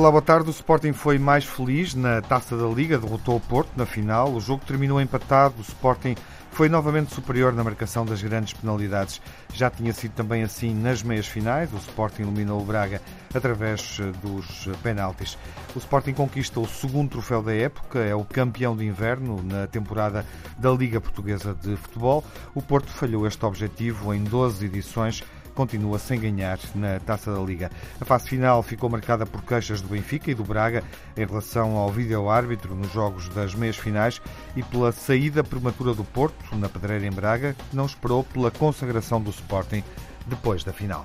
Olá, boa tarde. O Sporting foi mais feliz na Taça da Liga, derrotou o Porto na final. O jogo terminou empatado. O Sporting foi novamente superior na marcação das grandes penalidades. Já tinha sido também assim nas meias finais. O Sporting eliminou o Braga através eh, dos penaltis. O Sporting conquista o segundo troféu da época, é o campeão de inverno na temporada da Liga Portuguesa de Futebol. O Porto falhou este objetivo em 12 edições continua sem ganhar na Taça da Liga. A fase final ficou marcada por queixas do Benfica e do Braga em relação ao vídeo-árbitro nos jogos das meias finais e pela saída prematura do Porto na Pedreira em Braga, que não esperou pela consagração do Sporting depois da final.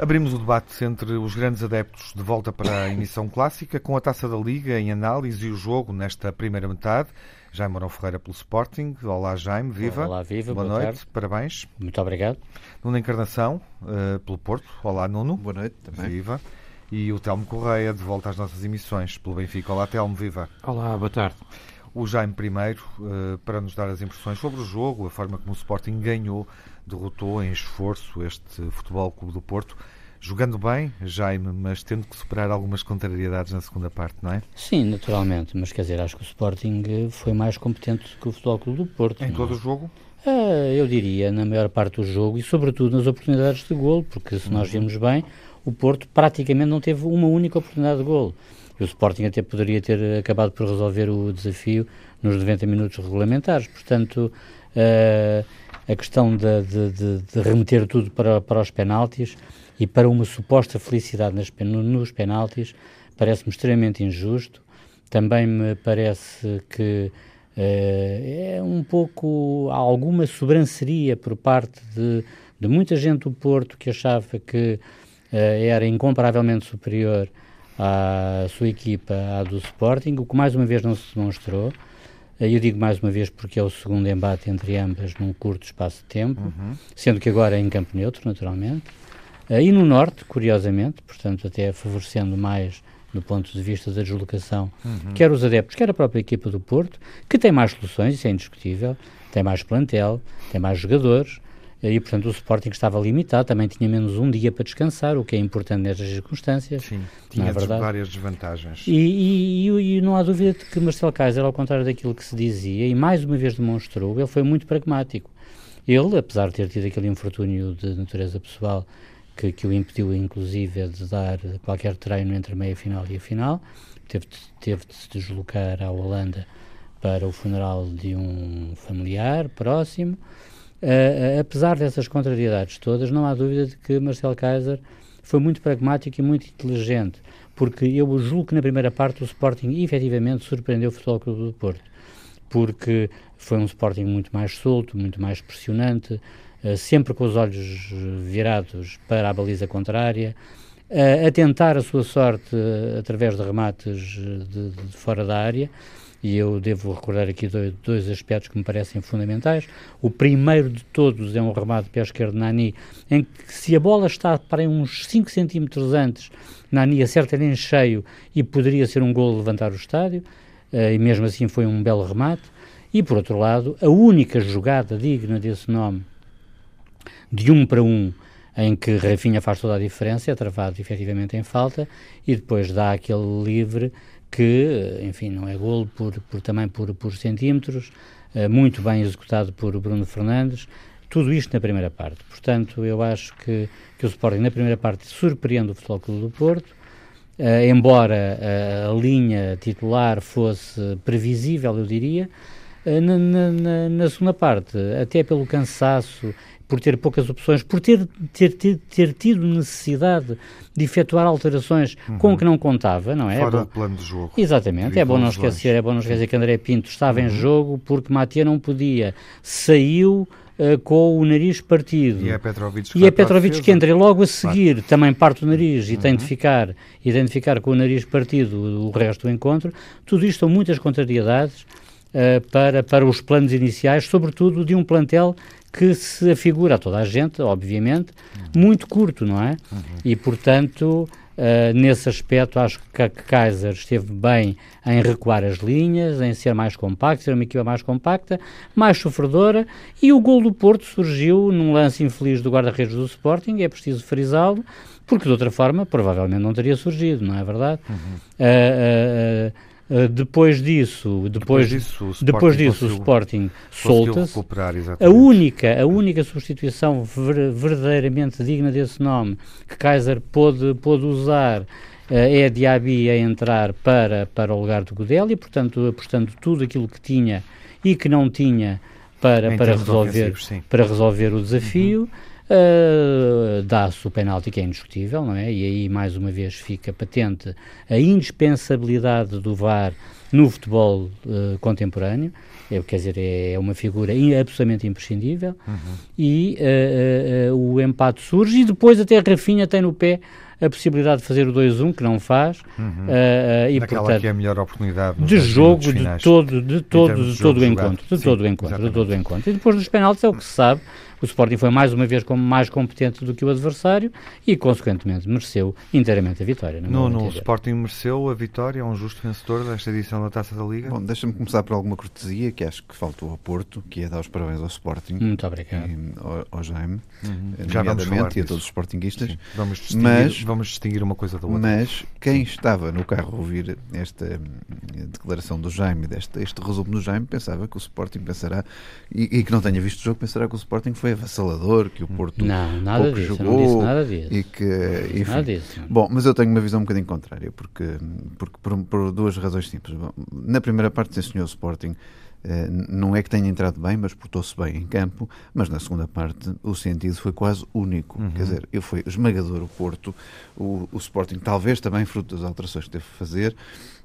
Abrimos o debate entre os grandes adeptos de volta para a emissão clássica, com a taça da Liga em análise e o jogo nesta primeira metade. Jaime Morão Ferreira pelo Sporting. Olá, Jaime, viva. Olá, viva. Boa, boa noite, tarde. parabéns. Muito obrigado. Nuno Encarnação, uh, pelo Porto. Olá, Nuno. Boa noite também. Viva. E o Telmo Correia, de volta às nossas emissões, pelo Benfica. Olá, Telmo, viva. Olá, boa tarde. O Jaime primeiro, uh, para nos dar as impressões sobre o jogo, a forma como o Sporting ganhou, derrotou em esforço este Futebol Clube do Porto jogando bem, Jaime, mas tendo que superar algumas contrariedades na segunda parte, não é? Sim, naturalmente, mas quer dizer, acho que o Sporting eh, foi mais competente que o Futebol Clube do Porto. Em não? todo o jogo? Ah, eu diria, na maior parte do jogo e sobretudo nas oportunidades de gol, porque se nós vimos bem, o Porto praticamente não teve uma única oportunidade de gol. E o Sporting até poderia ter acabado por resolver o desafio nos 90 minutos regulamentares. Portanto, a questão de, de, de, de, remeter tudo para, para os penaltis e para uma suposta felicidade nas, nos penaltis parece-me extremamente injusto. Também me parece que uh, é um pouco alguma sobranceria por parte de, de muita gente do Porto que achava que uh, era incomparavelmente superior à sua equipa à do Sporting, o que mais uma vez não se demonstrou. Eu digo mais uma vez porque é o segundo embate entre ambas num curto espaço de tempo, uhum. sendo que agora é em campo neutro, naturalmente. E no Norte, curiosamente, portanto, até favorecendo mais do ponto de vista da deslocação, uhum. quer os adeptos, quer a própria equipa do Porto, que tem mais soluções, isso é indiscutível, tem mais plantel, tem mais jogadores, e portanto o Sporting estava limitado, também tinha menos um dia para descansar, o que é importante nestas circunstâncias. Sim, tinha é várias desvantagens. E, e, e, e, não há dúvida de que Marcelo Kaiser, ao contrário daquilo que se dizia, e mais uma vez demonstrou, ele foi muito pragmático. Ele, apesar de ter tido aquele infortúnio de natureza pessoal que, que o impediu, inclusive, de dar qualquer treino entre a meia-final e a final, teve teve de se deslocar à Holanda para o funeral de um familiar próximo. Uh, apesar dessas contrariedades todas, não há dúvida de que Marcel Kaiser foi muito pragmático e muito inteligente, porque eu julgo que na primeira parte o Sporting efetivamente surpreendeu o Futebol Clube do Porto, porque foi um Sporting muito mais solto, muito mais pressionante, sempre com os olhos virados para a baliza contrária, uh, a tentar a sua sorte através de remates de, de fora da área, e eu devo recordar aqui dois, dois, aspectos que me parecem fundamentais. O primeiro de todos é um remate de pé esquerdo de Nani, em que se a bola está para uns 5 centímetros antes, Nani acerta-lhe em cheio e poderia ser um gol levantar o estádio, e mesmo assim foi um belo remate. E por outro lado, a única jogada digna desse nome, de um para um, em que Rafinha faz toda a diferença, é travado efetivamente em falta, e depois dá aquele livre que, enfim, não é golo por, por também por, por centímetros, uh, muito bem executado por Bruno Fernandes, tudo isto na primeira parte. Portanto, eu acho que, que o Sporting na primeira parte surpreende o Futebol Clube do Porto, uh, embora uh, a linha titular fosse previsível, eu diria, na, na, na, segunda parte, até pelo cansaço por ter poucas opções, por ter, ter, ter, ter tido necessidade de efetuar alterações uhum. com o que não contava, não é? Fora é do plano de jogo. Exatamente, é bom não esquecer, é bom não esquecer que André Pinto estava uhum. em jogo porque Matia não podia, saiu uh, com o nariz partido. E é Petrovic que, e é Petrovic que entra e logo a seguir claro. também parte o nariz e uhum. tem de ficar, e tem de ficar com o nariz partido o resto do encontro. Tudo isto são muitas contrariedades uh, para, para os planos iniciais, sobretudo de um plantel que se afigura a toda a gente, obviamente, uhum. muito curto, não é? Uhum. E, portanto, Uh, nesse aspecto, acho que, que Kaiser esteve bem em recuar as linhas, em ser mais compacto, ser uma equipa mais compacta, mais sofredora, e o gol do Porto surgiu num lance infeliz do guarda-redes do Sporting, é preciso frisá-lo, porque de outra forma provavelmente não teria surgido, não é verdade? Uhum. Uh, uh, Uh, depois disso, depois, depois disso, o Sporting, depois disso, o Sporting solta-se. A única, a única substituição ver, verdadeiramente digna desse nome que Kaiser pôde, pôde usar uh, é a Diaby a entrar para, para o lugar do Godel e, portanto, apostando tudo aquilo que tinha e que não tinha para, para, resolver, para resolver o desafio. Uhum. Uh, Dá-se o penalti que é indiscutível, não é? E aí, mais uma vez, fica patente a indispensabilidade do VAR no futebol uh, contemporâneo. É, quer dizer, é, é uma figura absolutamente imprescindível. Uhum. E uh, o empate surge e depois até a Rafinha tem no pé a possibilidade de fazer o 2-1, que não faz. Uhum. Uh, e, Naquela portanto, que é a melhor oportunidade de jogo de todo, de todo, de todo o encontro. De todo o encontro, de todo o encontro. E depois dos penaltis é o que se sabe o Sporting foi mais uma vez como mais competente do que o adversário e, consequentemente, mereceu inteiramente a vitória. No, no, o Sporting mereceu a vitória, é um justo vencedor desta edição da Taça da Liga. Bom, deixa-me começar por alguma cortesia que acho que faltou ao Porto, que é dar os parabéns ao Sporting. Muito obrigado. E, ao, ao Jaime, uhum. Já vamos falar e a todos os Sportinguistas. Vamos distinguir, mas, vamos distinguir uma coisa da outra. Mas quem estava no carro a ouvir esta hum, declaração do Jaime, deste, este resumo do Jaime, pensava que o Sporting pensará, e, e que não tenha visto o jogo, pensará que o Sporting foi avassalador, que o Porto não, nada pouco disso, jogou. Não disse nada disso. E que, enfim, nada disso. Bom, mas eu tenho uma visão um bocadinho contrária, porque, porque por, por duas razões simples. Na primeira parte, sim, senhor Sporting, eh, não é que tenha entrado bem, mas portou-se bem em campo, mas na segunda parte o sentido foi quase único. Uhum. Quer dizer, eu fui esmagador o Porto, o, o Sporting, talvez também fruto das alterações que teve que fazer,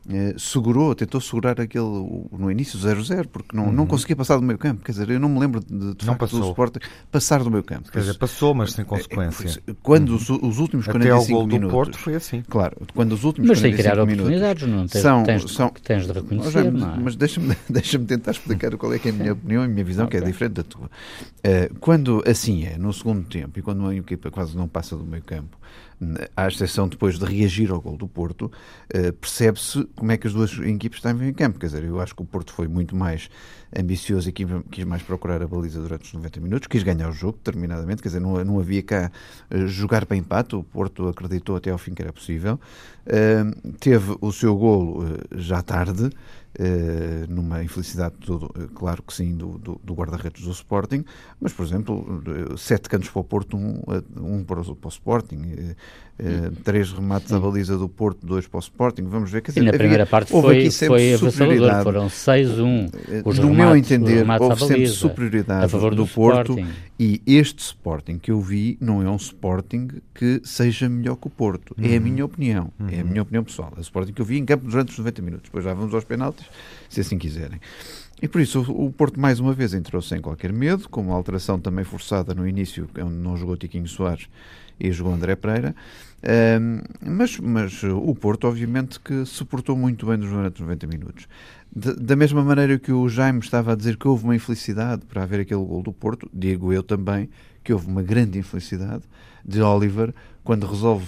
eh, segurou, tentou segurar aquele no início 0-0, porque não, uhum. não conseguia passar do meio campo. Quer dizer, eu não me lembro de, de não passou. do Sporting passar do meio campo. Quer dizer, passou, mas sem consequência. Quando uhum. os, os, últimos Até 45 ao gol minutos. do Porto foi assim. Claro, quando os últimos mas 45 criar minutos. oportunidades, não tens, são, tens, são, tens de reconhecer. Mas, é? mas deixa-me deixa tentar explicar qual é, que é a minha opinião e a minha visão, okay. que é diferente da tua. Uh, quando assim é, no segundo tempo, e quando uma equipa quase não passa do meio campo, à exceção depois de reagir ao gol do Porto, uh, percebe-se como é que as duas equipes estavam em campo. Quer dizer, eu acho que o Porto foi muito mais ambicioso e quis mais procurar a baliza durante os 90 minutos, quis ganhar o jogo determinadamente, quer dizer, não, não havia cá uh, jogar para empate, o Porto acreditou até ao fim que era possível. Uh, teve o seu golo já tarde, Uh, numa infelicidade, uh, claro que sim, do, do, do guarda-redes do Sporting, mas, por exemplo, uh, sete cantos para o Porto, um, um para, o, para o Sporting, três remates à baliza do Porto, dois para o Sporting, vamos ver. Quer dizer, e na havia, primeira parte foi, foi avassalador, foram 6-1. No meu entender, houve sempre superioridade a favor do, do Porto Sporting. e este Sporting que eu vi não é um Sporting que seja melhor que o Porto. Uhum. É a uhum. minha opinião, uhum. é a uhum. minha opinião pessoal. É o Sporting que eu vi em campo durante os 90 minutos. Depois já vamos aos penaltis se assim quiserem. E por isso o Porto mais uma vez entrou sem qualquer medo, com uma alteração também forçada no início, onde não jogou Tiquinho Soares e jogou André Pereira. Mas, mas o Porto, obviamente, que se portou muito bem durante os 90 minutos. De, da mesma maneira que o Jaime estava a dizer que houve uma infelicidade para haver aquele gol do Porto, digo eu também que houve uma grande infelicidade de Oliver quando resolve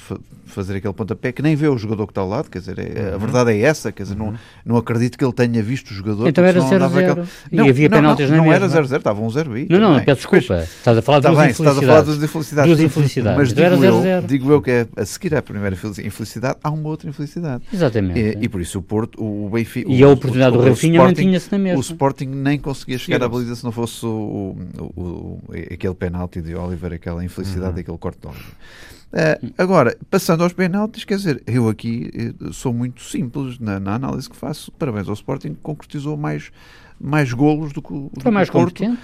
fazer aquele pontapé, que nem vê o jogador que está ao lado, quer dizer, é, a uhum. verdade é essa, quer dizer, uhum. não, não acredito que ele tenha visto o jogador. Então era 0-0. Aquele... E havia penaltis não, não, não era 0-0, estava um 0 aí. Não, não, peço desculpa. Estás a falar tá bem, estás a falar das infelicidades. Duas infelicidades. Mas digo, eu, digo eu que é, a seguir à primeira infelicidade, há uma outra infelicidade. Exatamente. E, e por isso o Porto, o Benfica... E a oportunidade do Rafinha mantinha-se na mesma. O Sporting nem conseguia chegar à baliza se não fosse o, o, o, aquele penalti de Oliver, aquela infelicidade uhum. daquele corte Uh, agora, passando aos penaltis, quer dizer, eu aqui eh, sou muito simples na, na, análise que faço. Parabéns ao Sporting, que concretizou mais, mais golos do que, do Foi mais o Porto. Uh,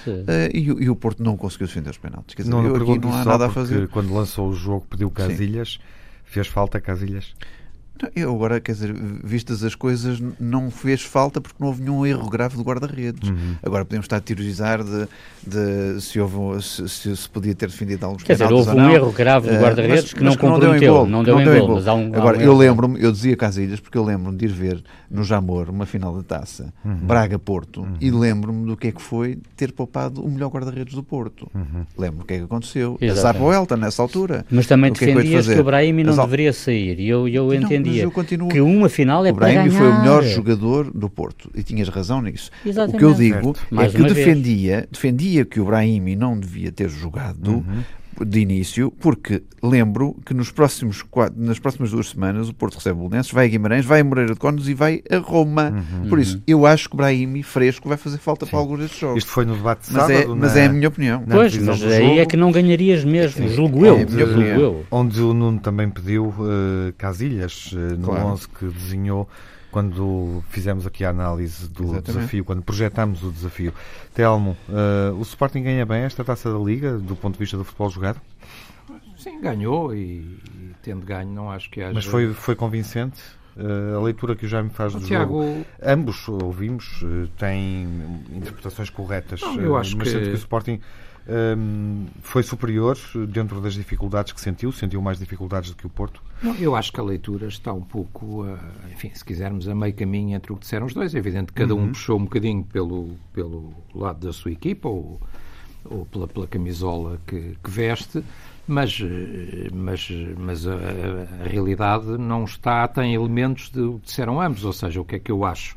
e, e, o Porto não conseguiu defender os penaltis. Quer dizer, não, eu aqui não há nada a fazer. Quando lançou o jogo, pediu Casilhas, Sim. fez falta Casilhas? Eu agora, quer dizer, vistas as coisas, não fez falta porque não houve nenhum erro grave do guarda-redes. Uhum. Agora podemos estar a teorizar de, de se, houve, se, se, se, podia ter defendido alguns Quer dizer, houve um erro grave do eh, guarda-redes uh, que, não comprometeu, não deu em gol. Um, agora, um eu lembro-me, eu dizia Casilhas, porque eu lembro-me de ir ver no Jamor uma final da taça, uhum. Braga-Porto, uhum. e lembro-me do que é que foi ter poupado o melhor guarda-redes do Porto. Uhum. Lembro o que é que aconteceu. Azar para o Elton nessa altura. Mas também defendias que, é que, que o Brahimi não deveria sair. E eu, eu entendia que uma final é o para ganhar. Foi o melhor jogador do Porto. E tinhas razão nisso. Exatamente. O que eu digo é que defendia, defendia que o Brahimi não devia ter jogado uhum de início, porque lembro que nos próximos quatro, nas próximas duas semanas o Porto recebe o Bolonenses, vai a Guimarães, vai a Moreira de Cónegos e vai a Roma. Uhum. Por isso, eu acho que o Brahimi fresco vai fazer falta Sim. para alguns destes jogos. Isto foi no debate de mas sábado, é, Mas é a minha opinião. Pois, mas aí jogo. é que não ganharias mesmo, julgo é, eu. É julgo eu. Onde o Nuno também pediu uh, Casilhas, uh, no claro. 11 que desenhou quando fizemos aqui a análise do Exatamente. desafio, quando projetamos o desafio. Telmo, uh, o Sporting ganha bem esta taça da Liga, do ponto de vista do futebol jogado? Sim, ganhou e, e tendo ganho, não acho que haja. Mas foi, foi convincente? Uh, a leitura que o Jaime faz do Tiago... jogo, ambos ouvimos, uh, têm interpretações corretas, não, eu acho mas que... que o Sporting um, foi superior dentro das dificuldades que sentiu? Sentiu mais dificuldades do que o Porto? Não, eu acho que a leitura está um pouco, uh, enfim, se quisermos, a meio caminho entre o que disseram os dois. É evidente que cada um uhum. puxou um bocadinho pelo, pelo lado da sua equipa ou, ou pela, pela camisola que, que veste mas, mas, mas a, a, realidade não está, tem elementos de o que disseram ambos, ou seja, o que é que eu acho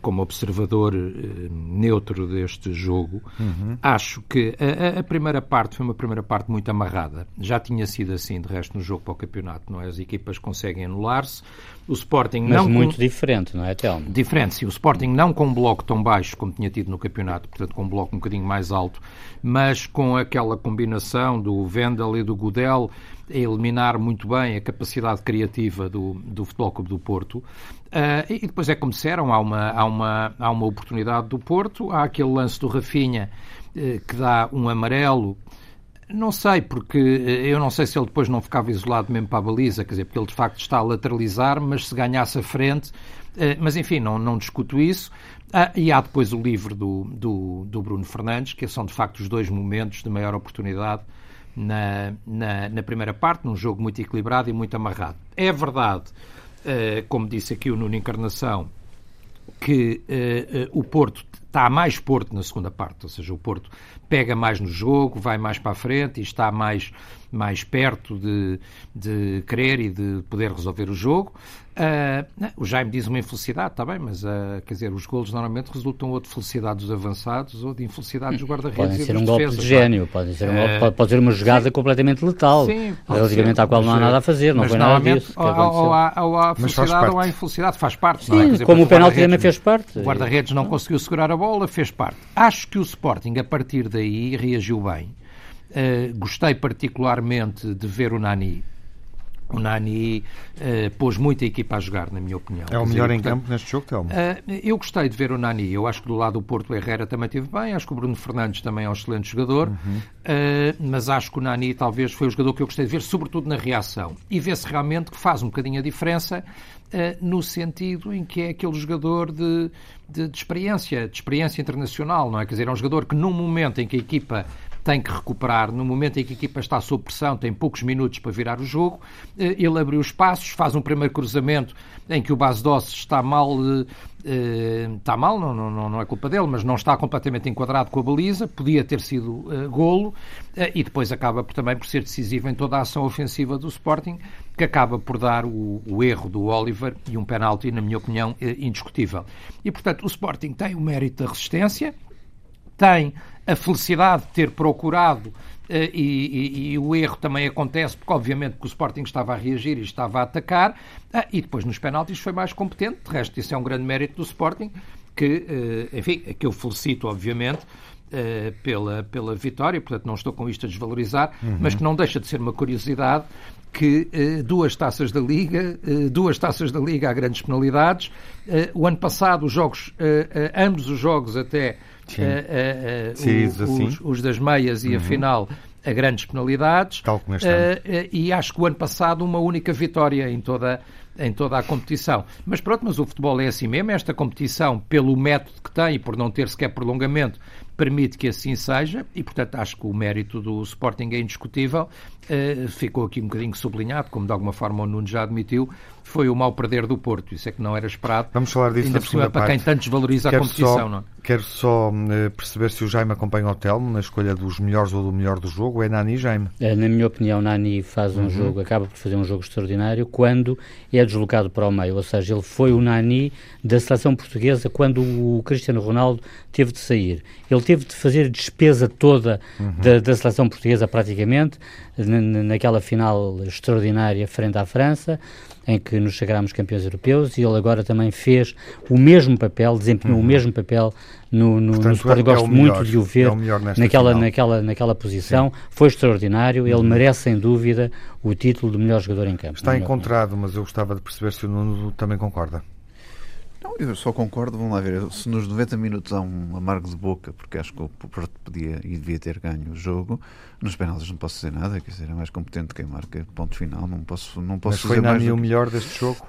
como observador eh, neutro deste jogo, uhum. acho que a, a, primeira parte foi uma primeira parte muito amarrada. Já tinha sido assim, de resto, no jogo para o campeonato, não é? As equipas conseguem anular-se. O Sporting Mas não. muito com... diferente, não é, Telmo? Diferente, sim. O Sporting não com um bloco tão baixo como tinha tido no campeonato, portanto, com um bloco um bocadinho mais alto, mas com aquela combinação do Vendel e do Gudel a eliminar muito bem a capacidade criativa do, do Futebol Clube do Porto. Uh, e depois é como disseram, há uma, há, uma, há uma oportunidade do Porto, há aquele lance do Rafinha uh, que dá um amarelo. Não sei, porque eh, eu não sei se ele depois não ficava isolado mesmo para a baliza, quer dizer, porque ele de facto está a lateralizar, mas se ganhasse a frente, uh, mas enfim, não, não discuto isso. Ah, e há depois o livro do, do, do Bruno Fernandes, que são de facto os dois momentos de maior oportunidade na, na, na, primeira parte, num jogo muito equilibrado e muito amarrado. É verdade, uh, como disse aqui o Nuno Encarnação, que uh, uh, o Porto está mais Porto na segunda parte, ou seja, o Porto pega mais no jogo, vai mais para a frente e está mais, mais perto de, de querer e de poder resolver o jogo. Uh, o Jaime diz uma infelicidade, está bem, mas uh, quer dizer, os golos normalmente resultam ou de felicidade dos avançados ou de infelicidade dos guarda-redes. Podem ser um golpe de gênio, pode ser, um golpe, pode, pode ser uma jogada sim, completamente letal, sim, relativamente ser, à qual não há nada a fazer, não foi nada disso. Ou, ou, há, ou há felicidade ou há infelicidade, faz parte. Sim, não é? dizer, como o penalti também fez parte. O guarda-redes não conseguiu segurar a bola, fez parte. Acho que o Sporting, a partir daí, reagiu bem. Uh, gostei particularmente de ver o Nani o Nani uh, pôs muita equipa a jogar, na minha opinião. É o melhor dizer, em portanto, campo neste jogo, Telmo? Uh, eu gostei de ver o Nani. Eu acho que do lado do Porto, o Herrera também teve bem. Acho que o Bruno Fernandes também é um excelente jogador. Uhum. Uh, mas acho que o Nani talvez foi o jogador que eu gostei de ver, sobretudo na reação. E vê-se realmente que faz um bocadinho a diferença no sentido em que é aquele jogador de, de, de experiência, de experiência internacional, não é? Quer dizer, é um jogador que num momento em que a equipa tem que recuperar. No momento em que a equipa está sob pressão, tem poucos minutos para virar o jogo. Eh, ele abriu os passos, faz um primeiro cruzamento em que o Base Doce está mal, eh, está mal, não, não, não é culpa dele, mas não está completamente enquadrado com a baliza, podia ter sido uh, golo, e depois acaba por, também por ser decisivo em toda a ação ofensiva do Sporting, que acaba por dar o, o erro do Oliver e um penalti, na minha opinião, indiscutível. E, portanto, o Sporting tem o mérito da resistência, tem a felicidade de ter procurado Uh, e, e, e, o erro também acontece porque, obviamente, que o Sporting estava a reagir e estava a atacar, uh, e depois nos penaltis foi mais competente. De resto, isso é um grande mérito do Sporting, que, uh, enfim, que eu felicito, obviamente, pela, pela vitória, portanto, não estou com isto a desvalorizar, uhum. mas que não deixa de ser uma curiosidade que duas taças da Liga, duas taças da Liga há grandes penalidades. o ano passado, os jogos, ambos os jogos até uh, uh, o, assim. os, os, das meias e uhum. a final a grandes penalidades. Tal como este ano. e acho que o ano passado uma única vitória em toda em toda a competição. Mas pronto, mas o futebol é assim mesmo, esta competição, pelo método que tem e por não ter sequer prolongamento, permite que assim seja e, portanto, acho que o mérito do Sporting é indiscutível. Uh, ficou aqui um bocadinho sublinhado, como de alguma forma o Nuno já admitiu, foi o mal perder do Porto. Isso é que não era esperado. Vamos falar disso Ainda na segunda para parte. quem tanto desvaloriza quero a competição. Só, não? É? Quero só uh, perceber se o Jaime acompanha o Telmo na escolha dos melhores ou do melhor do jogo. É Nani, Jaime? Eh, Na minha opinião, Nani faz um uhum. jogo, acaba por fazer um jogo extraordinário quando é deslocado para o meio. Ou seja, ele foi o Nani da seleção portuguesa quando o Cristiano Ronaldo teve de sair. Ele teve de fazer despesa toda uhum. da, da seleção portuguesa praticamente naquela final extraordinária frente à França, em que nos sagrámos campeões europeus, e ele agora também fez o mesmo papel, desempenhou uhum. o mesmo papel no, no, Portanto, no Sporting. É, Gosto é muito melhor, de o ver é naquela, final. naquela, naquela posição. Sim. Foi extraordinário, ele uhum. merece sem dúvida o título de melhor jogador em campo. Está encontrado, mas eu gostava de perceber se o Nuno também concorda. Não, eu só concordo, vamos lá ver, se nos 90 minutos há um amargo de boca, porque acho que o Porto podia e devia ter ganho o jogo, nos penaltis não posso dizer nada, quer dizer, é mais competente quem marca ponto final, não posso, não posso mas foi Nani o melhor deste jogo?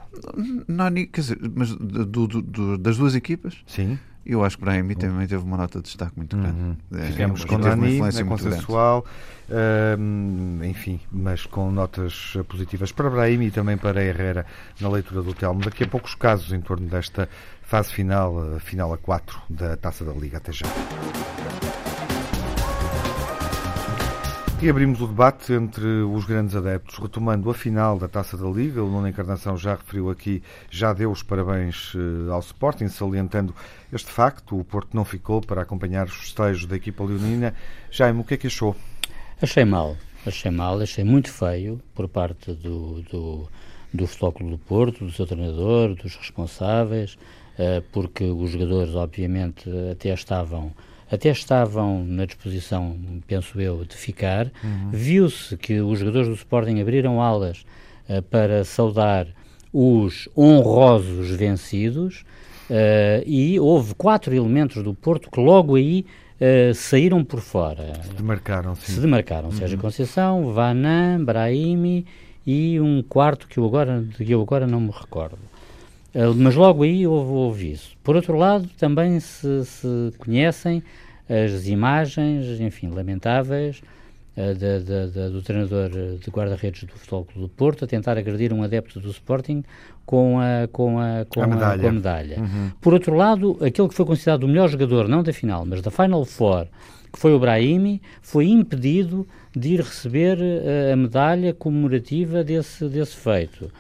Nani, quer dizer, mas do, do, do, das duas equipas? Sim. Eu acho que Brahimi também teve uma nota de destaque muito grande. Uhum. É, Ficamos com Nani, é consensual, uh, enfim, mas com notas positivas para Brahimi e também para Herrera na leitura do Telmo. Daqui a poucos casos em torno desta fase final, final a 4 da Taça da Liga. Até já. E abrimos o debate entre os grandes adeptos, retomando a final da Taça da Liga. O Nuno Encarnação já referiu aqui, já deu os parabéns ao Sporting, salientando este facto. O Porto não ficou para acompanhar os festejos da equipa leonina. Jaime, o que é que achou? Achei mal, achei mal, achei muito feio por parte do, do, do Futebol do Porto, do seu treinador, dos responsáveis, porque os jogadores, obviamente, até estavam até estavam na disposição, penso eu, de ficar. Uhum. Viu-se que os jogadores do Sporting abriram alas uh, para saudar os honrosos vencidos uh, e houve quatro elementos do Porto que logo aí uh, saíram por fora. Se demarcaram, sim. Se demarcaram. Uhum. Sérgio Conceição, Vanan, Brahimi e um quarto que eu agora, que eu agora não me recordo. Uh, mas logo aí houve, houve, isso. Por outro lado, também se, se conhecem as imagens, enfim, lamentáveis, uh, do treinador de guarda-redes do Futebol Clube do Porto a tentar agredir um adepto do Sporting com a, com a, com a medalha. A, a medalha. Uhum. Por outro lado, aquele que foi considerado o melhor jogador, não da final, mas da Final Four, que foi o Brahimi, foi impedido de ir receber uh, a medalha comemorativa desse, desse feito.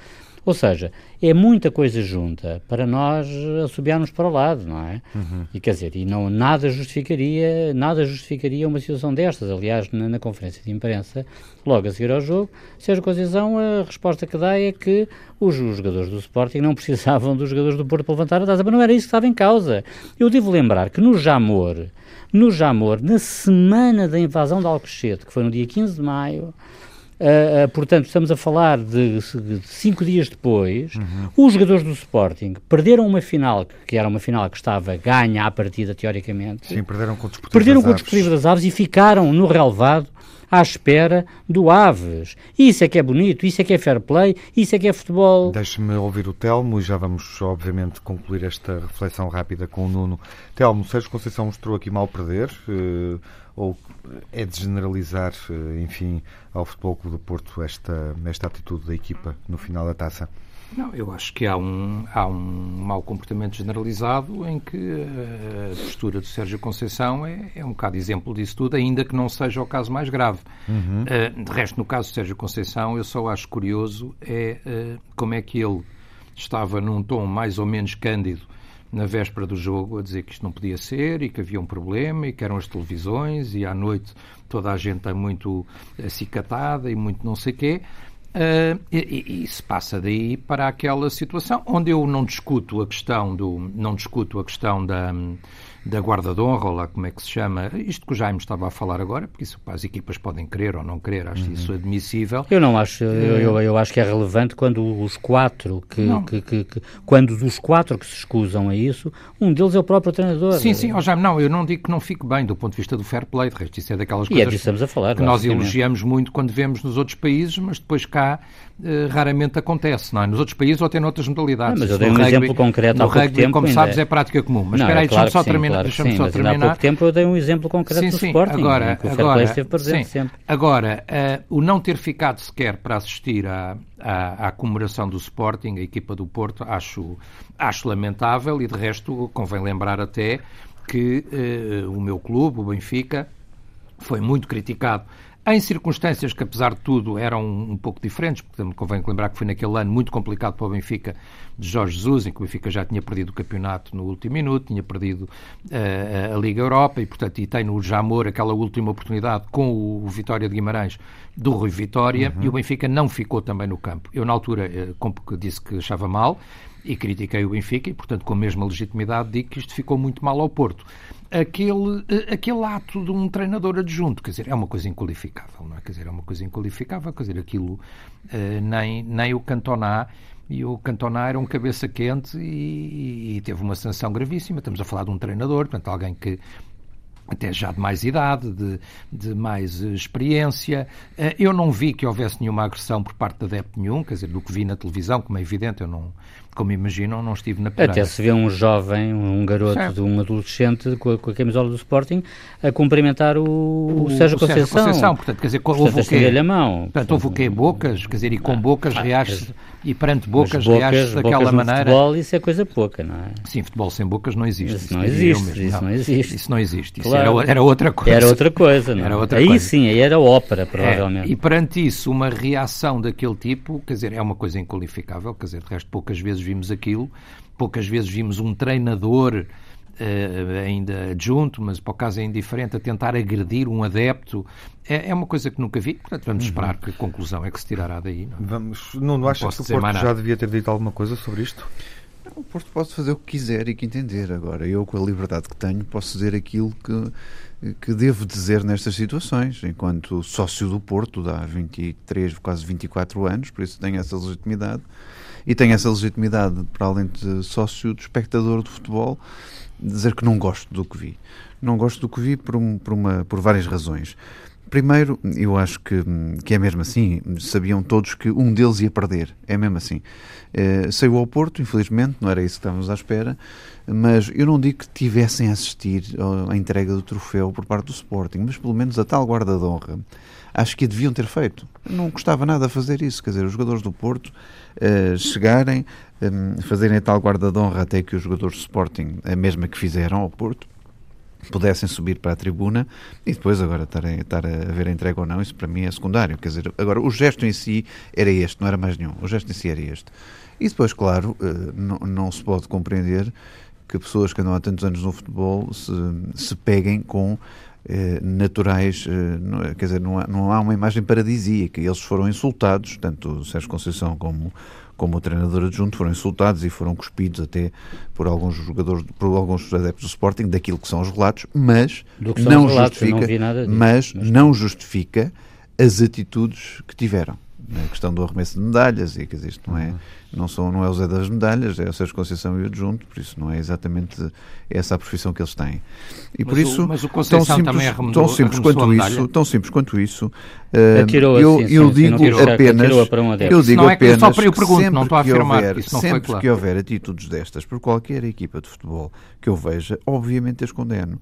Ou seja, é muita coisa junta para nós assobiarmos para o lado, não é? Uhum. E quer dizer, e não, nada justificaria, nada justificaria uma situação destas. Aliás, na, na, conferência de imprensa, logo a seguir ao jogo, Sérgio Conceição, a resposta que dá é que os, os, jogadores do Sporting não precisavam dos jogadores do Porto para levantar a taça, mas não era isso que estava em causa. Eu devo lembrar que no Jamor, no Jamor, na semana da invasão de Alcochete, que foi no dia 15 de maio, Uh, uh, portanto, estamos a falar de, de cinco dias depois. Uhum. Os jogadores do Sporting perderam uma final, que era uma final que estava ganha à partida, teoricamente. Sim, perderam com o Desportivo perderam das com o Desportivo das Aves e ficaram no relevado à espera do Aves. Isso é que é bonito, isso é que é fair play, isso é que é futebol. Deixe-me ouvir o Telmo e já vamos, obviamente, concluir esta reflexão rápida com o Nuno. Telmo, Sérgio Conceição mostrou aqui mal perder. Uh, ou é de generalizar, enfim, ao Futebol Clube do Porto esta, esta atitude da equipa no final da taça? Não, eu acho que há um, há um mau comportamento generalizado em que a postura do Sérgio Conceição é, é um bocado exemplo disso tudo, ainda que não seja o caso mais grave. Uhum. Uh, de resto, no caso do Sérgio Conceição, eu só acho curioso é uh, como é que ele estava num tom mais ou menos cândido na véspera do jogo a dizer que isto não podia ser e que havia um problema e que eram as televisões e à noite toda a gente está muito acicatada e muito não sei quê. Uh, e, e, se passa daí para aquela situação onde eu não discuto a questão do não discuto a questão da da guarda de honra, ou lá como é que se chama, isto que o Jaime estava a falar agora, porque isso as equipas podem querer ou não querer, acho uhum. isso admissível. Eu não acho, eu, eu, eu, acho que é relevante quando os quatro que, que, que, que, quando dos quatro que se escusam a isso, um deles é o próprio treinador. Sim, sim, oh, Jaime, não, eu não digo que não fique bem do ponto de vista do fair play, de resto isso é daquelas e coisas é disso estamos a falar, que nós elogiamos muito quando vemos nos outros países, mas depois cá uh, raramente acontece, não é? Nos outros países ou até noutras modalidades. Não, mas eu dei um rugby, exemplo concreto no há rugby, tempo, como sabes, é prática comum. Mas espera aí, deixa-me só terminar. Claro deixa sim, só mas terminar. há pouco tempo eu dei um exemplo concreto sim, do sim, Sporting, agora, que o agora, esteve presente sim. sempre. Agora, uh, o não ter ficado sequer para assistir à, à, à, comemoração do Sporting, a equipa do Porto, acho, acho lamentável e de resto convém lembrar até que uh, o meu clube, o Benfica, foi muito criticado em circunstâncias que, apesar de tudo, eram um pouco diferentes, porque também convém lembrar que foi naquele ano muito complicado para o Benfica de Jorge Jesus, em que o Benfica já tinha perdido o campeonato no último minuto, tinha perdido uh, a Liga Europa e, portanto, e tem no Jamor aquela última oportunidade com o Vitória de Guimarães do Rui Vitória uhum. e o Benfica não ficou também no campo. Eu, na altura, uh, disse que achava mal e critiquei o Benfica e, portanto, com a mesma legitimidade, digo que isto ficou muito mal ao Porto. Aquele, eh, aquele ato de um treinador adjunto, quer dizer, é uma coisa inqualificável, não é? Quer dizer, é uma coisa inqualificável, quer dizer, aquilo uh, nem, nem o Cantona e o Cantona era um cabeça quente e, e, teve uma sanção gravíssima. Estamos a falar de um treinador, portanto, alguém que até já de mais idade, de, de mais experiência. Eh, eu não vi que houvesse nenhuma agressão por parte da adepto nenhum, quer dizer, do que vi na televisão, como é evidente, eu não, como imaginam, não estive na praia. Até se vê um jovem, um garoto, certo. um adolescente com a, com a, camisola do Sporting a cumprimentar o, o, o Sérgio Conceição. Sérgio Conceição. Portanto, quer dizer, portanto, houve o quê? A mão. Portanto, houve o quê? Bocas, quer dizer, e com ah, bocas ah, reage e perante bocas, bocas reage daquela bocas maneira. futebol, isso é coisa pouca, não é? Sim, futebol sem bocas não existe. Isso, isso não existe, isso não. não existe. Isso não existe. Isso claro. era, era outra coisa. Era outra coisa, não é? Era outra aí coisa. sim, aí era ópera, provavelmente. É, e perante isso, uma reação daquele tipo, quer dizer, é uma coisa inqualificável, quer dizer, de resto poucas vezes vimos aquilo, poucas vezes vimos um treinador Uh, ainda adjunto, mas para o caso é indiferente, a tentar agredir um adepto. É, é uma coisa que nunca vi, portanto vamos uhum. esperar que a conclusão é que se tirará daí. Não? Vamos, não, não achas que o Porto já devia ter dito alguma coisa sobre isto? O Porto pode fazer o que quiser e que entender. Agora, eu, com a liberdade que tenho, posso dizer aquilo que, que devo dizer nestas situações, enquanto sócio do Porto, há 23, quase 24 anos, por isso tenho essa legitimidade. E tenho essa legitimidade, para além de sócio, de espectador de futebol, dizer que não gosto do que vi. Não gosto do que vi por, um, por, uma, por várias razões. Primeiro, eu acho que, que é mesmo assim. Sabiam todos que um deles ia perder. É mesmo assim. Uh, saiu ao Porto, infelizmente, não era isso que estávamos à espera, mas eu não digo que tivessem a assistir à entrega do troféu por parte do Sporting, mas pelo menos a tal guarda de honra acho que deviam ter feito. Não gostava nada fazer isso, quer dizer, os jogadores do Porto uh, chegarem, um, fazerem a tal guarda de honra até que os jogadores do Sporting, a mesma que fizeram ao Porto, pudessem subir para a tribuna e depois agora estar a, a ver a entrega ou não, isso para mim é secundário. Quer dizer, agora o gesto em si era este, não era mais nenhum. O gesto em si era este. E depois, claro, uh, não, não se pode compreender que pessoas que andam há tantos anos no futebol se, se peguem com eh, naturais, eh, quer dizer, não há, não há uma imagem paradisíaca. Eles foram insultados, tanto o Sérgio Conceição como, como o treinador adjunto foram insultados e foram cuspidos até por alguns jogadores, por alguns adeptos do Sporting, daquilo que são os relatos, mas não relatos, justifica, não disso, mas, mas não justifica as atitudes que tiveram. Na questão do arremesso de medalhas, e dizer, isto não é, não, são, não é o Zé das medalhas, é o Sérgio Conceição e o adjunto, por isso não é exatamente essa a profissão que eles têm. E mas por isso, o, mas o tão simples, arremedou, tão simples quanto isso, tão simples quanto isso, uh, eu, assim, eu digo apenas, eu digo é apenas, só para eu pergunto, não estou a afirmar houver, que isso não sempre foi claro. que houver atitudes destas por qualquer equipa de futebol que eu veja, obviamente as condeno.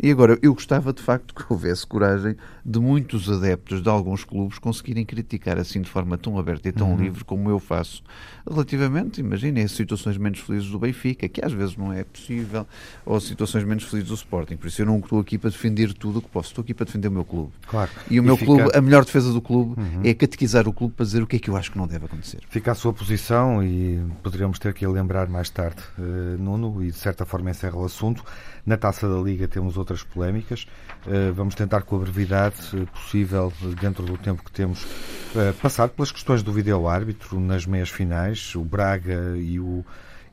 E agora, eu gostava de facto que houvesse coragem de muitos adeptos de alguns clubes conseguirem criticar assim de forma tão aberta e tão uhum. livre como eu faço, relativamente, imaginem, as situações menos felizes do Benfica, que às vezes não é possível, ou situações menos felizes do Sporting. Por isso eu não estou aqui para defender tudo o que posso, estou aqui para defender o meu clube. Claro. E o meu fica... clube, a melhor defesa do clube uhum. é catequizar o clube para dizer o que é que eu acho que não deve acontecer. Fica a sua posição e poderíamos ter que lembrar mais tarde, uh, Nuno, e de certa forma encerra o assunto. Na taça da Liga temos outras polémicas. Uh, vamos tentar, com a brevidade uh, possível, dentro do tempo que temos, uh, passar pelas questões do vídeo-árbitro nas meias finais. O Braga e o,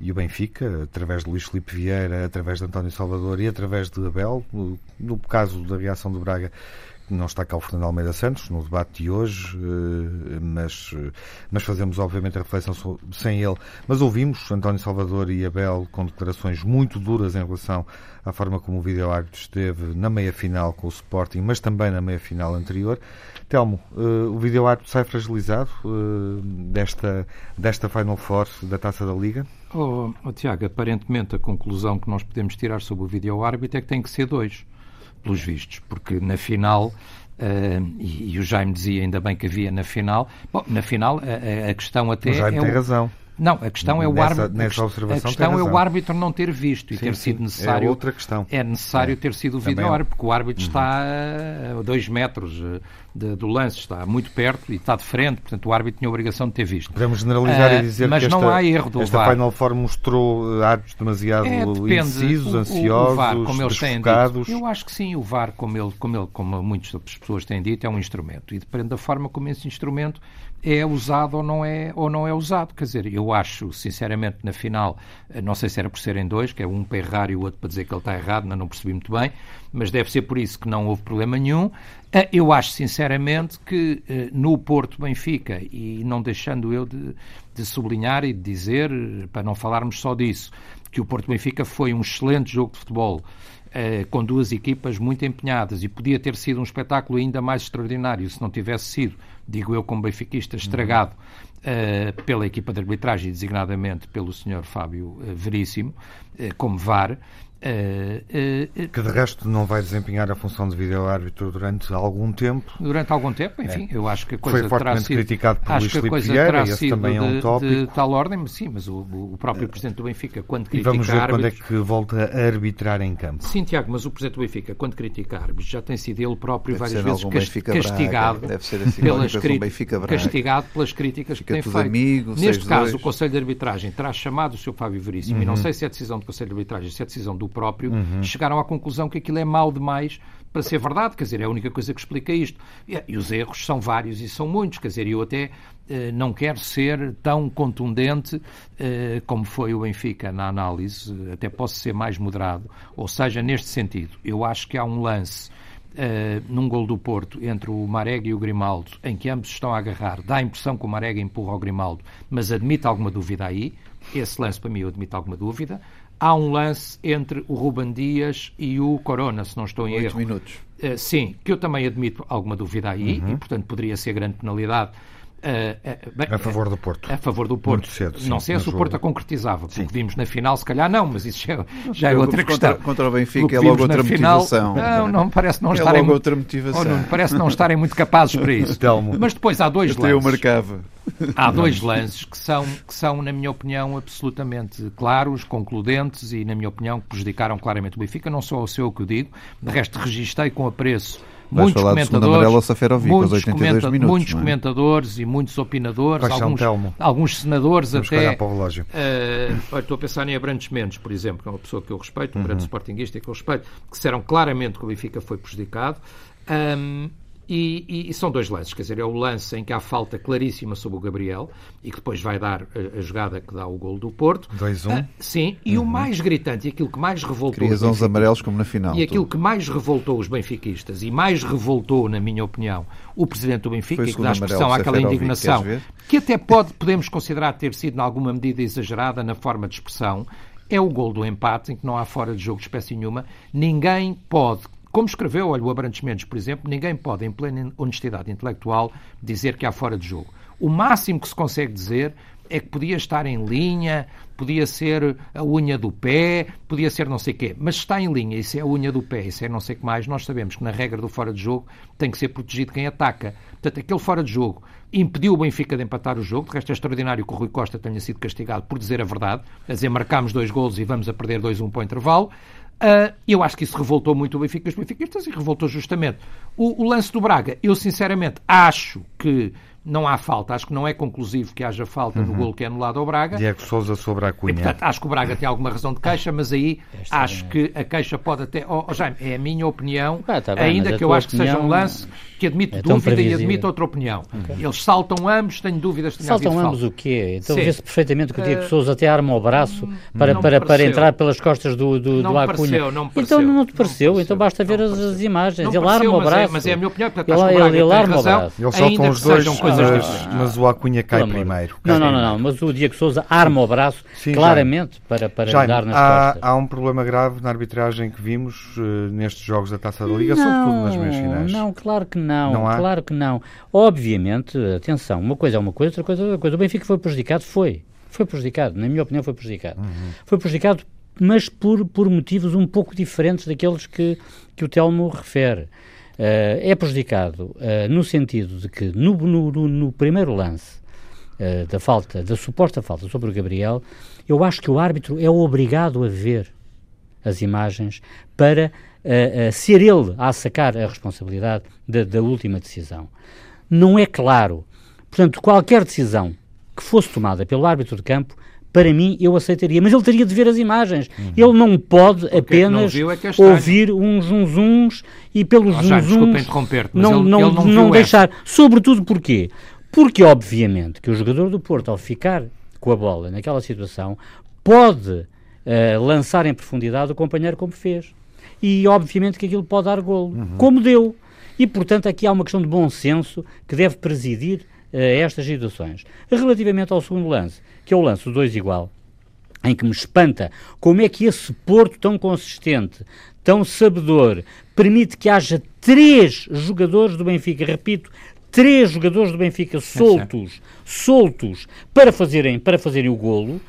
e o Benfica, através de Luís Filipe Vieira, através de António Salvador e através de Abel. No caso da reação do Braga, não está cá o Fernando Almeida Santos no debate de hoje, mas, mas fazemos obviamente a reflexão sem ele. Mas ouvimos António Salvador e Abel com declarações muito duras em relação à forma como o vídeo-árbitro esteve na meia-final com o Sporting, mas também na meia-final anterior. Telmo, o vídeo-árbitro sai fragilizado desta, desta Final Four da Taça da Liga? Oh, oh, Tiago, aparentemente a conclusão que nós podemos tirar sobre o vídeo-árbitro é que tem que ser dois pelos vistos, porque na final, uh, e, e, o Jaime dizia ainda bem que havia na final, bom, na final a, a questão até. O Jaime é tem o, razão. Não, a questão é o nessa, árbitro. Nessa observação a questão é o árbitro não ter visto e sim, ter sim, sido necessário. É outra questão. É necessário é. ter sido o vídeo árbitro, porque o árbitro uhum. está a dois metros eh, de, do lance, está muito perto e está de frente, portanto o árbitro tinha a obrigação de ter visto. Podemos generalizar uh, e dizer mas que não esta, há erro do esta VAR. Final Four mostrou eh, árbitros demasiado é, depende. indecisos, o, ansiosos, o VAR, como eles têm dito. Eu acho que sim, o VAR, como, ele, como, ele, como muitas pessoas têm dito, é um instrumento e depende da forma como esse instrumento é usado ou não é, ou não é usado. Quer dizer, eu acho, sinceramente, na final, não sei se era por serem dois, que é um para errar e o outro para dizer que ele está errado, não, não percebi muito bem, mas deve ser por isso que não houve problema nenhum. Eu acho, sinceramente, que no Porto Benfica, e não deixando eu de, de sublinhar e de dizer, para não falarmos só disso, que o Porto Benfica foi um excelente jogo de futebol com duas equipas muito empenhadas e podia ter sido um espetáculo ainda mais extraordinário se não tivesse sido, digo eu como benfiquista, estragado uh, pela equipa de arbitragem, designadamente pelo Sr. Fábio Veríssimo, como VAR. Uh, que de resto não vai desempenhar a função de vídeo-árbitro durante algum tempo. Durante algum tempo, enfim, é. eu acho que a coisa Foi fortemente sido, criticado por Luís coisa Vieira, esse também é um de, tópico. de tal ordem, mas sim, mas o, o próprio Presidente do Benfica, quando E critica vamos ver quando é árbitros... que volta a arbitrar em campo. Sim, Tiago, mas o Presidente do Benfica, quando critica árbitros, já tem sido ele próprio Deve várias vezes algum cas- Benfica Braga, castigado, deve ser assim pelas um castigado pelas críticas Fica que tem feito. amigo, Neste 6-2. caso, o Conselho de Arbitragem terá chamado o Sr. Fábio Veríssimo, Uhum. e não sei se é decisão do Conselho de Arbitragem, se é decisão do próprio, chegaram à conclusão que aquilo é mau demais para ser verdade, quer dizer, é a única coisa que explica isto. E, e os erros são vários e são muitos, quer dizer, eu até eh, não quero ser tão contundente eh, como foi o Benfica na análise, até posso ser mais moderado, ou seja, neste sentido, eu acho que há um lance Uh, num gol do Porto entre o Marega e o Grimaldo, em que ambos estão a agarrar, dá a impressão que o Marega empurra o Grimaldo, mas admite alguma dúvida aí. Esse lance, para mim, eu admito alguma dúvida. Há um lance entre o Ruben Dias e o Corona, se não estou em Oito erro. minutos. Uh, sim, que eu também admito alguma dúvida aí, e portanto poderia ser grande penalidade. Uh, uh, bem, A favor do Porto. a favor do Porto. Muito cedo, sim, não sei se o. Porto a concretizava, porque vimos na final, se calhar não, mas isso já, já é outra contra- questão. contra o Benfica O que é logo outra final, motivação. Não, não, parece não É estarem logo muito- outra motivação. Oh, Nuno, parece não estarem muito capazes para isso. Mas depois há dois Até eu lances. marcava. Há dois lances que são, que são, na minha opinião, absolutamente claros, concludentes e, na minha opinião, que prejudicaram claramente o Benfica. Não sou o seu que o digo. De resto, registrei com apreço Vais muitos comentadores, muitos, 82 minutos, muitos não é? comentadores e muitos opinadores, alguns, Telmo. alguns senadores que até. para o relógio. Uh, estou a pensar em Abrantes Mendes, por exemplo, que é uma pessoa que eu respeito, um Uhum. grande sportinguista que eu respeito, que disseram claramente que o Benfica foi prejudicado. Um, e, e- e são dois lances, quer dizer, é o lance em que há falta claríssima sobre o Gabriel e que depois vai dar a, a jogada que dá o gol do Porto. 2-1. Ah, sim, e o mais gritante e aquilo que mais revoltou 11 benfiquistas- amarelos como na final. e aquilo tu. que mais revoltou os benfiquistas e mais revoltou, na minha opinião, o presidente do Benfica, Foi e que dá expressão àquela indignação, que até pode, podemos considerar ter sido, em alguma medida, exagerada na forma de expressão, é o gol do empate, em que não há fora de jogo de espécie nenhuma. Ninguém pode, como escreveu, olha, o Abrantes Mendes, por exemplo, ninguém pode, em plena honestidade intelectual, dizer que há fora de jogo. O máximo que se consegue dizer é que podia estar em linha, podia ser a unha do pé, podia ser não sei o quê. Mas está em linha, isso é a unha do pé, isso é não sei o que mais, nós sabemos que na regra do fora de jogo tem que ser protegido quem ataca. Portanto, aquele fora de jogo impediu o Benfica de empatar o jogo. De resto, é extraordinário que o Rui Costa tenha sido castigado por dizer a verdade, a dizer marcámos dois golos e vamos a perder 2-1 para o intervalo. Ah, eu acho que isso revoltou muito o Benfica e os benfiquistas e revoltou justamente. O, o lance do Braga, eu sinceramente acho que não há falta. Acho que não é conclusivo que haja falta no gol que é anulado ao Braga. Diego Souza sobre a E, Cunha. portanto, acho que o Braga tem alguma razão de queixa, mas aí Esta acho é- que a queixa pode até. Oh, oh, Jaime, é a minha opinião, Ah, tá bem, ainda que eu acho que seja um lance que admite é dúvida e admite outra opinião. Eles saltam ambos, tenho dúvidas Saltam ambos falta. o quê? Então vê-se perfeitamente que o Diego Eh, Souza até arma o braço para, não me para, para pareceu. entrar pelas costas do, do, Não do me Acunha. pareceu, não me então pareceu. não te Não me pareceu, então basta ver as, as imagens. Não ele pareceu, arma o é- braço. mas é a minha opinião, portanto, ele, acho que o ele, Braga ele tem arma o razão. braço. Eles ainda que os dois, sejam coisas mas, mas o Acunha cai de primeiro. Não, Cai não, não, primeiro. não, mas o Diego Souza arma o braço Sim, claramente para, para lhe Jaime, dar nas há, costas. há um problema grave na arbitragem que vimos eh, nestes jogos da Taça da Liga, sobretudo nas meias finais. Não, claro que não, Não há? claro que não. Obviamente, atenção, uma coisa é uma coisa, outra coisa é outra coisa. O Benfica foi prejudicado, foi. Foi prejudicado, na minha opinião foi prejudicado. Uhum. Foi prejudicado, mas por, por motivos um pouco diferentes daqueles que, que o Telmo refere. Eh, é prejudicado eh, no sentido de que no, no, no- primeiro lance eh, da falta, da suposta falta sobre o Gabriel, eu acho que o árbitro é obrigado a ver as imagens para eh, eh, ser ele a sacar a responsabilidade da, da última decisão. Não é claro. Portanto, qualquer decisão que fosse tomada pelo árbitro de campo, para mim, eu aceitaria. Mas ele teria de ver as imagens. Ele não pode que não apenas viu é é ouvir uns zunzuns e pelos Oh, zunzuns mas não, ele- não, ele não não deixar. Sobretudo porquê? Porque, obviamente, que o jogador do Porto, ao ficar com a bola naquela situação, pode eh, lançar em profundidade o companheiro como fez. E, obviamente, que aquilo pode dar golo, como deu. E, portanto, aqui há uma questão de bom senso que deve presidir eh, estas situações. Relativamente ao segundo lance, que é o lance do 2 igual, em que me espanta como é que esse Porto tão consistente, tão sabedor, permite que haja três jogadores do Benfica, repito, três jogadores do Benfica soltos, soltos, para fazerem, para fazerem o golo,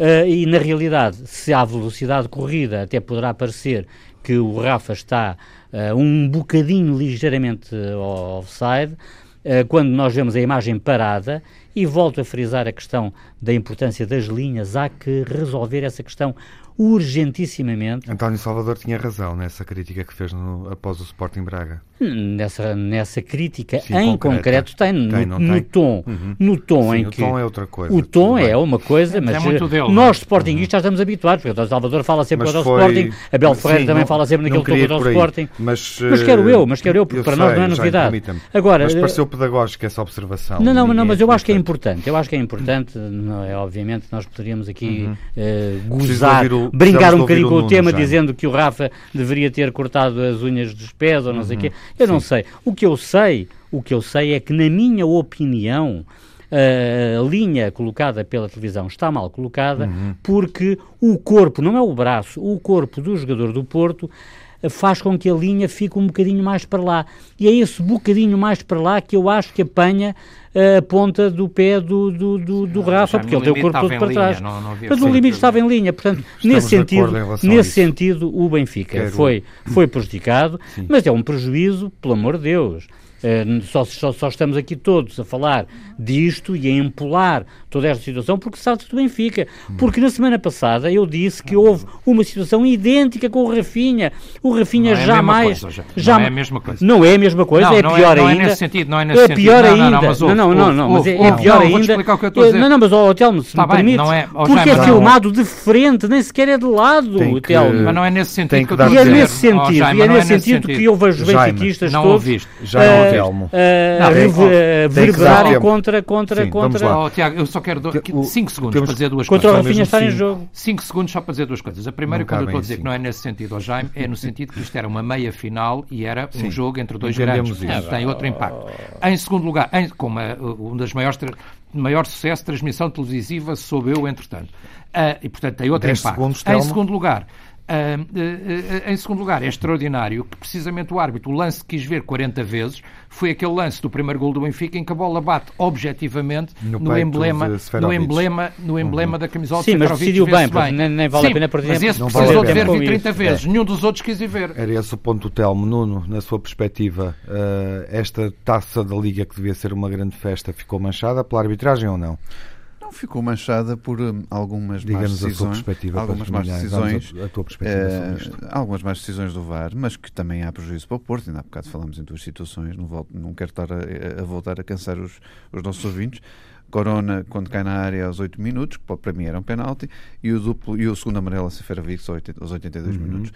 Uh, e na realidade, se há velocidade corrida, até poderá parecer que o Rafa está uh, um bocadinho ligeiramente uh, offside, uh, quando nós vemos a imagem parada, e volto a frisar a questão da importância das linhas, há que resolver essa questão urgentissimamente. António Salvador tinha razão nessa crítica que fez no- após o Sporting Braga. Nessa, nessa crítica Sim, em concreta. concreto tem, no, Tem, não no tem? tom, Uhum. no tom Sim, em o que tom é outra coisa. o tom é uma coisa, mas muito eh, dele, não é? nós Sportingistas já estamos habituados, porque o Salvador fala sempre contra o Sporting, Abel Ferreira Sim, também não- fala sempre naquele tom contra o por aí, Sporting. Mas, Mas eh, quero eu, mas quero eu, porque para nós não é novidade. Agora, mas eh, pareceu pedagógica essa observação. Não, não, não, mas eu acho que é importante. Eu acho que é importante, é? Obviamente, nós poderíamos aqui eh, Preciso gozar, brincar um bocadinho com o Nuno, tema, Jaime. dizendo que o Rafa deveria ter cortado as unhas dos pés ou não sei o quê. Eu não sei. O que eu sei, o que eu sei é que, na minha opinião, a linha colocada pela televisão está mal colocada porque o corpo, não é o braço, o corpo do jogador do Porto eh, faz com que a linha fique um bocadinho mais para lá. E é esse bocadinho mais para lá que eu acho que apanha eh, a ponta do pé do, do, do, do Rafa, porque ele tem o corpo todo para trás. linha, não- não Mas dúvida. limite estava em linha, portanto, Estamos nesse sentido, nesse sentido o Benfica Quero- foi, foi prejudicado, mas é um prejuízo, pelo amor de Deus. Eh, só, só, só estamos aqui todos a falar disto e a empolar toda esta situação porque se trata do Benfica. Porque na semana passada eu disse que houve uma situação idêntica com o Rafinha. O Rafinha Não é a mesma jamais. coisa, Jaime. já- Não é a mesma coisa. Não é a mesma coisa, Não, é não é- pior não é ainda. nesse sentido, não é nesse é sentido. pior Não, não, ainda. não, mas ouve, não, não, ouve, não, mas ouve, é, é pior não, ainda. É. Não, não, mas ó, Telmo, se Está me bem, permites, não é- porque é não. filmado de frente, nem sequer é de lado, que- Telmo. Mas não é nesse sentido que, que eu dar estou E a é dizer. nesse sentido, e é não nesse sentido que eu vejo os benfiquistas não todos ouviste. Já eh, não, Telmo. Não, dar verberarem tempo. contra, contra, Sim, contra. Oh, Tiago, eu só quero 5 O- segundos temos- para dizer duas contra o coisas. Rafinha mesmo estar em jogo. 5 segundos só para dizer duas coisas. A primeira, Não quando eu estou a dizer cinco. que não é nesse sentido ao Jaime, é no sentido que isto era uma meia final e era um Sim. jogo entre dois Entendemos grandes. isso. Tem outro impacto. Em segundo lugar, em, como é, uh, um das maiores maior sucesso de transmissão televisiva soube eu, entretanto. Ah, e, portanto, tem outro Dez impacto. segundos, em segundo lugar, ah, ah, ah, em segundo lugar, é extraordinário que precisamente o árbitro, o lance que quis ver 40 vezes, foi aquele lance do primeiro gol do Benfica em que a bola bate objetivamente No no, emblema, no Seferovic. emblema, no emblema da camisola Sim, de mas decidiu bem, porque nem- nem vale a Sim, pena perder Mas esse Não vale precisou a de ver pena. 20, 30 É. vezes. Nenhum dos outros quis ir ver. Era esse o ponto do Telmo. Nuno, na sua perspectiva, eh, esta taça da Liga que devia ser uma grande festa ficou manchada pela arbitragem ou não? Não, ficou manchada por um, algumas más decisões. A sua perspectiva algumas más decisões. A, a tua perspectiva uh, algumas más decisões do VAR, mas que também há prejuízo para o Porto. Ainda há bocado falámos em duas situações, não, volto, não quero estar a, a voltar a cansar os, os nossos ouvintes. Corona, quando cai na área aos 8 minutos, que para mim era um penalti, e o, duplo, e o segundo amarelo a Seferovic aos 82 uhum. minutos.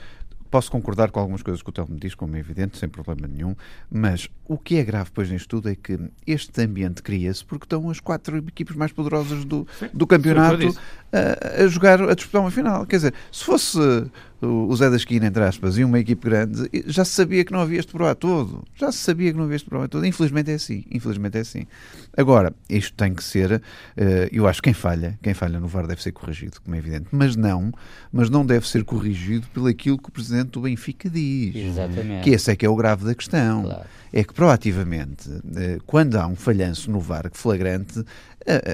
Posso concordar com algumas coisas que o Telmo diz, como é evidente, sem problema nenhum, mas o que é grave depois nisto tudo é que este ambiente cria-se porque estão as quatro equipes mais poderosas do, do campeonato a, a, jogar, a disputar uma final. Quer dizer, se fosse o Zé da Esquina, entre aspas, e uma equipe grande, já se sabia que não havia este problema todo. Já se sabia que não havia este problema todo. Infelizmente é assim. Infelizmente é assim. Agora, isto tem que ser, uh, eu acho que quem falha, quem falha no VAR deve ser corrigido, como é evidente. Mas não, mas não deve ser corrigido pelo aquilo que o Presidente do Benfica diz. Exatamente. Que esse é que é o grave da questão. Claro. É que proativamente, uh, quando há um falhanço no VAR flagrante,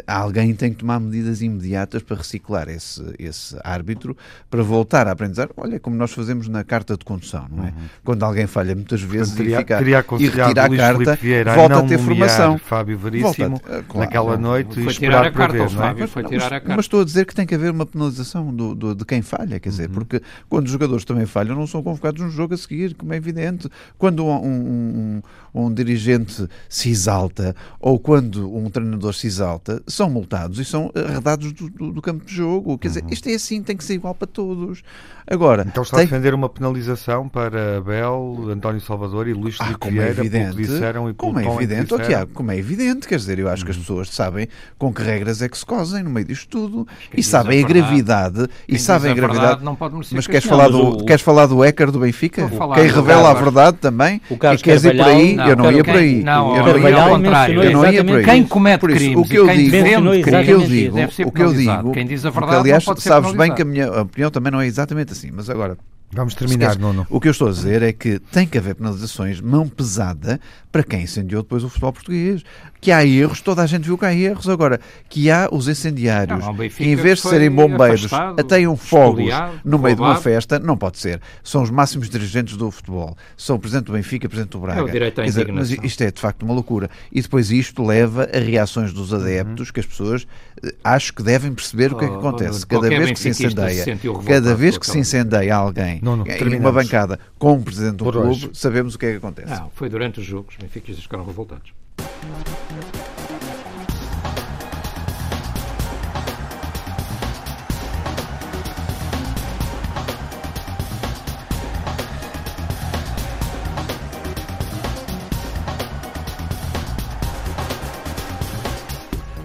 alguém tem que tomar medidas imediatas para reciclar esse, esse árbitro, para voltar a aprender. Olha, como nós fazemos na carta de condução, não é? Uhum. Quando alguém falha muitas vezes teria, e, fica, e retira a carta, Vieira, volta a ter formação. Fábio Veríssimo, volta, claro, naquela noite, foi tirar a carta, ver, Fábio, foi tirar mas, a carta. Mas estou a dizer que tem que haver uma penalização do, do de quem falha, quer dizer, uhum. porque quando os jogadores também falham, não são convocados no jogo a seguir, como é evidente. Quando um, um, um, um dirigente se exalta ou quando um treinador se exalta, são multados e são arredados do, do, do campo de jogo. Quer dizer, uhum. isto é assim, tem que ser igual para todos. Agora, então está tem... a defender uma penalização para Abel, António Salvador e Luís ah, Vieira, é evidente, que disseram e como é evidente, oh, Tiago, como é evidente, quer dizer, eu acho que as uhum. pessoas sabem com que regras é que se cosem no meio disto tudo e sabem a, a gravidade e sabem a, gravidade. Não pode mas queres falar, do, o... queres falar do Écar do Benfica? Quem revela a verdade também? O Carlos e queres ir por aí? Não, eu não ia por aí. Não, eu não ia ao contrário. Eu não ia por aí. Quem comete crimes o que eu digo, o que eu digo, o que eu digo, quem diz a verdade, aliás, sabes bem que a minha opinião também não é exatamente assim, mas agora Vamos terminar, Nuno. O que eu estou a dizer é que tem que haver penalizações mão pesada para quem incendiou depois o futebol português. Que há erros, toda a gente viu que há erros. Agora, que há os incendiários não, que, em vez de serem bombeiros, ateiam fogos no meio de uma festa, não pode ser. São os máximos dirigentes do futebol. São o Presidente do Benfica, o Presidente do Braga. É o direito à dizer, mas isto é, de facto, uma loucura. E depois isto leva a reações dos adeptos, uhum. que as pessoas eh, acho que devem perceber oh, o que é que acontece. Cada vez que se incendeia, cada vez que se incendeia alguém não, não, em uma bancada com o Presidente do clube, hoje. sabemos o que é que acontece. Não, foi durante os jogos benfiquistas ficaram revoltados.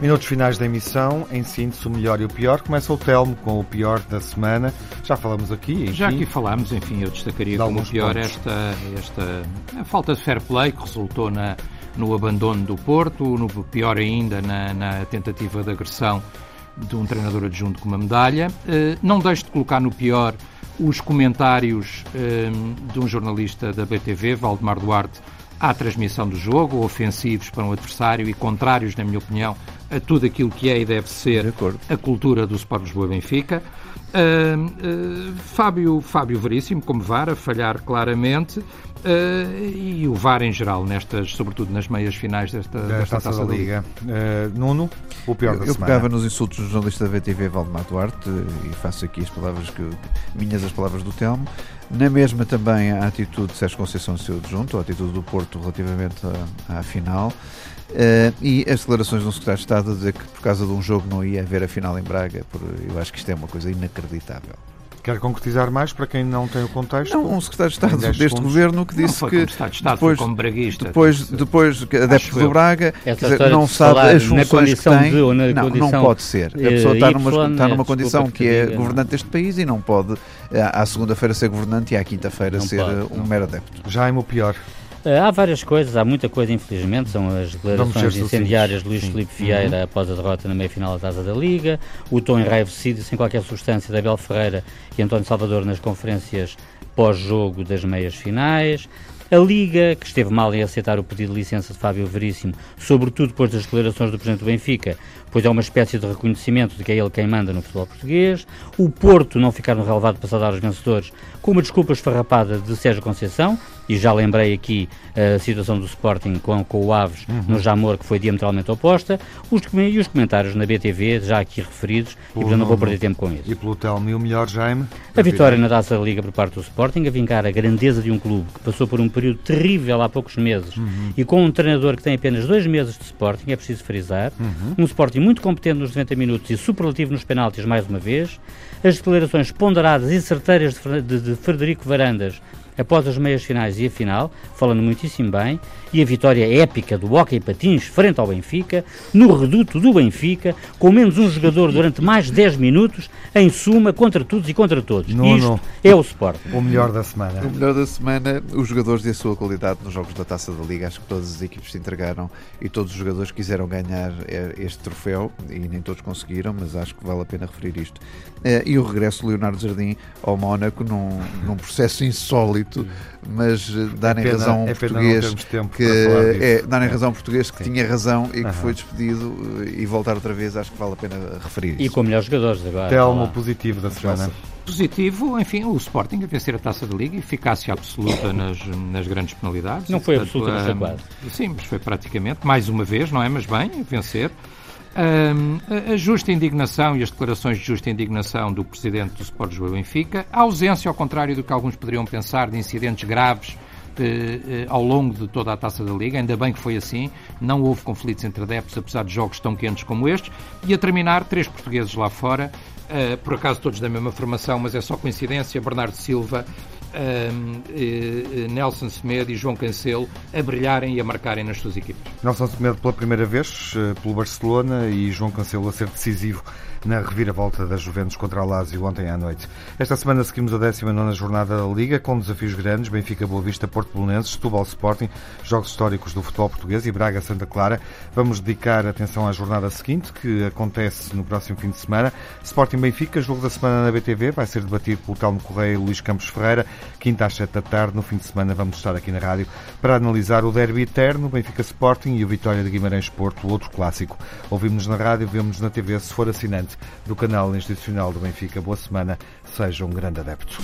Minutos finais da emissão, em síntese, o melhor e o pior. Começa o Telmo com o pior da semana. Já falamos aqui. Enfim, Já aqui falámos, enfim, eu destacaria como pior esta, esta a falta de fair play que resultou na, no abandono do Porto, no pior ainda na, na tentativa de agressão de um treinador adjunto com uma medalha. Uh, não deixo de colocar no pior os comentários uh, de um jornalista da BTV, Valdemar Duarte, à transmissão do jogo, ofensivos para um adversário e contrários, na minha opinião, a tudo aquilo que é e deve ser a cultura do Sport Lisboa Benfica. Uh, uh, Fábio, Fábio Veríssimo, como VAR, a falhar claramente, uh, e o VAR em geral, nestas, sobretudo nas meias finais desta, desta taça, da Liga. Nuno, o pior eu, da eu semana. Eu pegava nos insultos do jornalista da VTV, Valdemar Duarte, e faço aqui as palavras que minhas as palavras do Telmo. Na mesma também a atitude de Sérgio Conceição seu adjunto, a atitude do Porto relativamente à, à final. Uh, e as declarações de um secretário de Estado a dizer que por causa de um jogo não ia haver a final em Braga, por, eu acho que isto é uma coisa inacreditável. Quer concretizar mais para quem não tem o contexto? Não, um secretário de Estado deste segundos. governo que disse que Estado, depois, como braguista, depois, depois adepto do Braga dizer, não sabe as funções que tem. De, não, não pode ser. A pessoa está numa, está numa condição que é governante deste país e não pode eh, à segunda-feira ser governante e à quinta-feira ser pode, um não. mero adepto. Jaime, o pior. Eh, há várias coisas, há muita coisa, infelizmente. São as declarações incendiárias de Luís Sim. Filipe Vieira uhum. após a derrota na meia-final da Taça da Liga, o tom enraivecido, sem qualquer substância, de Abel Ferreira e António Salvador nas conferências pós-jogo das meias finais. A Liga, que esteve mal em aceitar o pedido de licença de Fábio Veríssimo, sobretudo depois das declarações do Presidente do Benfica, pois é uma espécie de reconhecimento de que é ele quem manda no futebol português. O Porto não ficar no relevado para saudar os vencedores, com uma desculpa esfarrapada de Sérgio Conceição, e já lembrei aqui a situação do Sporting com, com o Aves uhum. no Jamor, que foi diametralmente oposta, os, e os comentários na BTV, já aqui referidos, e portanto não vou perder tempo com isso. E pelo Telmo, e o melhor, Jaime? A vitória na Taça da Liga por parte do Sporting, a vincar a grandeza de um clube que passou por um período terrível há poucos meses uhum. e com um treinador que tem apenas dois meses de Sporting, é preciso frisar, uhum. um Sporting muito competente nos 90 minutos e superlativo nos penaltis mais uma vez, as declarações ponderadas e certeiras de, de, de Frederico Varandas após as meias finais e a final, falando muitíssimo bem, e a vitória épica do Hockey Patins frente ao Benfica, no reduto do Benfica, com menos um jogador durante mais de 10 minutos, em suma, contra todos e contra todos. Não, Isto não. é o Sport. O melhor da semana. O melhor da semana, os jogadores e a sua qualidade nos jogos da Taça da Liga. Acho que todas as equipes se entregaram e todos os jogadores quiseram ganhar eh, este troféu e nem todos conseguiram, mas acho que vale a pena referir isto. Eh, e o regresso de Leonardo Jardim ao Mónaco num, num processo insólito mas eh, darem é razão ao é português que é, darem razão ao português que Sim. tinha razão e que foi despedido eh, e voltar outra vez acho que vale a pena referir e com melhores jogadores agora Telmo positivo da semana positivo, enfim, o Sporting a vencer a Taça da Liga, eficácia absoluta nas, nas grandes penalidades. Não foi absoluta, mas foi quase. Sim, mas foi praticamente, mais uma vez, não é? Mas bem, vencer. Um, a justa indignação e as declarações de justa indignação do presidente do Sport Lisboa Benfica, a ausência, ao contrário do que alguns poderiam pensar, de incidentes graves de, eh, ao longo de toda a taça da Liga, ainda bem que foi assim, não houve conflitos entre adeptos, apesar de jogos tão quentes como estes, e a terminar, três portugueses lá fora, uh, por acaso todos da mesma formação, mas é só coincidência, Bernardo Silva um, eh, Nelson Semedo e João Cancelo a brilharem e a marcarem nas suas equipes. Nelson Semedo pela primeira vez eh, pelo Barcelona e João Cancelo a ser decisivo na reviravolta da Juventus contra a Lazio ontem à noite. Esta semana seguimos a 19 jornada da Liga com desafios grandes, Benfica Boa Vista, Porto Belenenses, Setúbal Sporting, jogos históricos do futebol português e Braga Santa Clara. Vamos dedicar atenção à jornada seguinte, que acontece no próximo fim de semana. Sporting Benfica, jogo da semana na BTV, vai ser debatido pelo Telmo Correia e Luís Campos Ferreira, quinta às sete da tarde. No fim de semana vamos estar aqui na rádio para analisar o derby eterno, Benfica Sporting e o Vitória de Guimarães Porto, outro clássico. Ouvimos na rádio, vemos na TV, se for assinante do canal institucional do Benfica. Boa semana, seja um grande adepto.